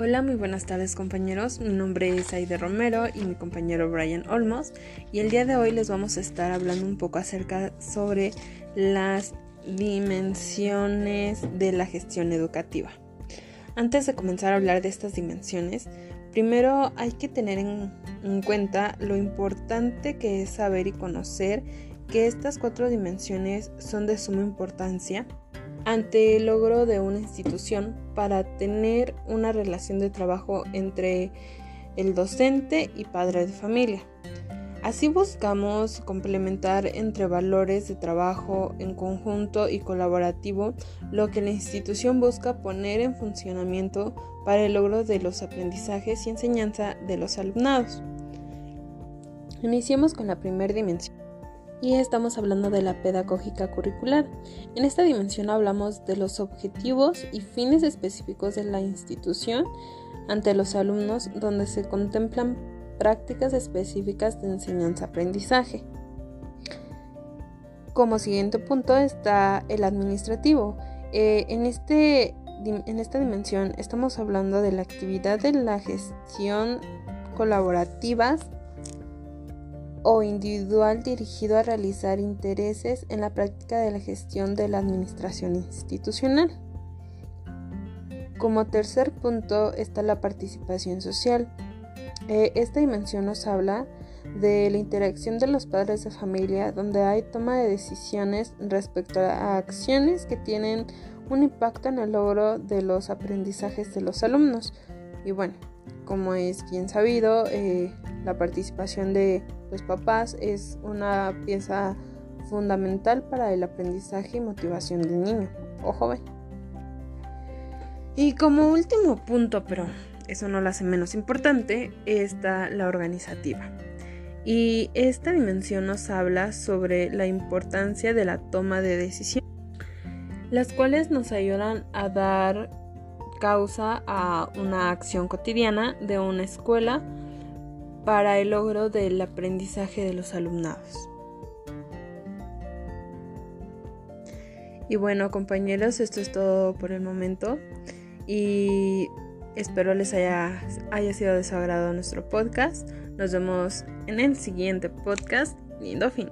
Hola, muy buenas tardes compañeros. Mi nombre es Aide Romero y mi compañero Brian Olmos y el día de hoy les vamos a estar hablando un poco acerca sobre las dimensiones de la gestión educativa. Antes de comenzar a hablar de estas dimensiones, primero hay que tener en, en cuenta lo importante que es saber y conocer que estas cuatro dimensiones son de suma importancia ante el logro de una institución para tener una relación de trabajo entre el docente y padre de familia. Así buscamos complementar entre valores de trabajo en conjunto y colaborativo lo que la institución busca poner en funcionamiento para el logro de los aprendizajes y enseñanza de los alumnados. Iniciemos con la primera dimensión y estamos hablando de la pedagógica curricular. En esta dimensión hablamos de los objetivos y fines específicos de la institución ante los alumnos donde se contemplan prácticas específicas de enseñanza-aprendizaje. Como siguiente punto está el administrativo. Eh, en, este, en esta dimensión estamos hablando de la actividad de la gestión colaborativas o individual dirigido a realizar intereses en la práctica de la gestión de la administración institucional. Como tercer punto está la participación social. Eh, esta dimensión nos habla de la interacción de los padres de familia donde hay toma de decisiones respecto a acciones que tienen un impacto en el logro de los aprendizajes de los alumnos. Y bueno, como es bien sabido, eh, la participación de los papás es una pieza fundamental para el aprendizaje y motivación del niño o joven. Y como último punto, pero eso no lo hace menos importante, está la organizativa. Y esta dimensión nos habla sobre la importancia de la toma de decisiones, las cuales nos ayudan a dar causa a una acción cotidiana de una escuela para el logro del aprendizaje de los alumnados. Y bueno compañeros, esto es todo por el momento y espero les haya, haya sido de su agrado nuestro podcast. Nos vemos en el siguiente podcast. Lindo fin.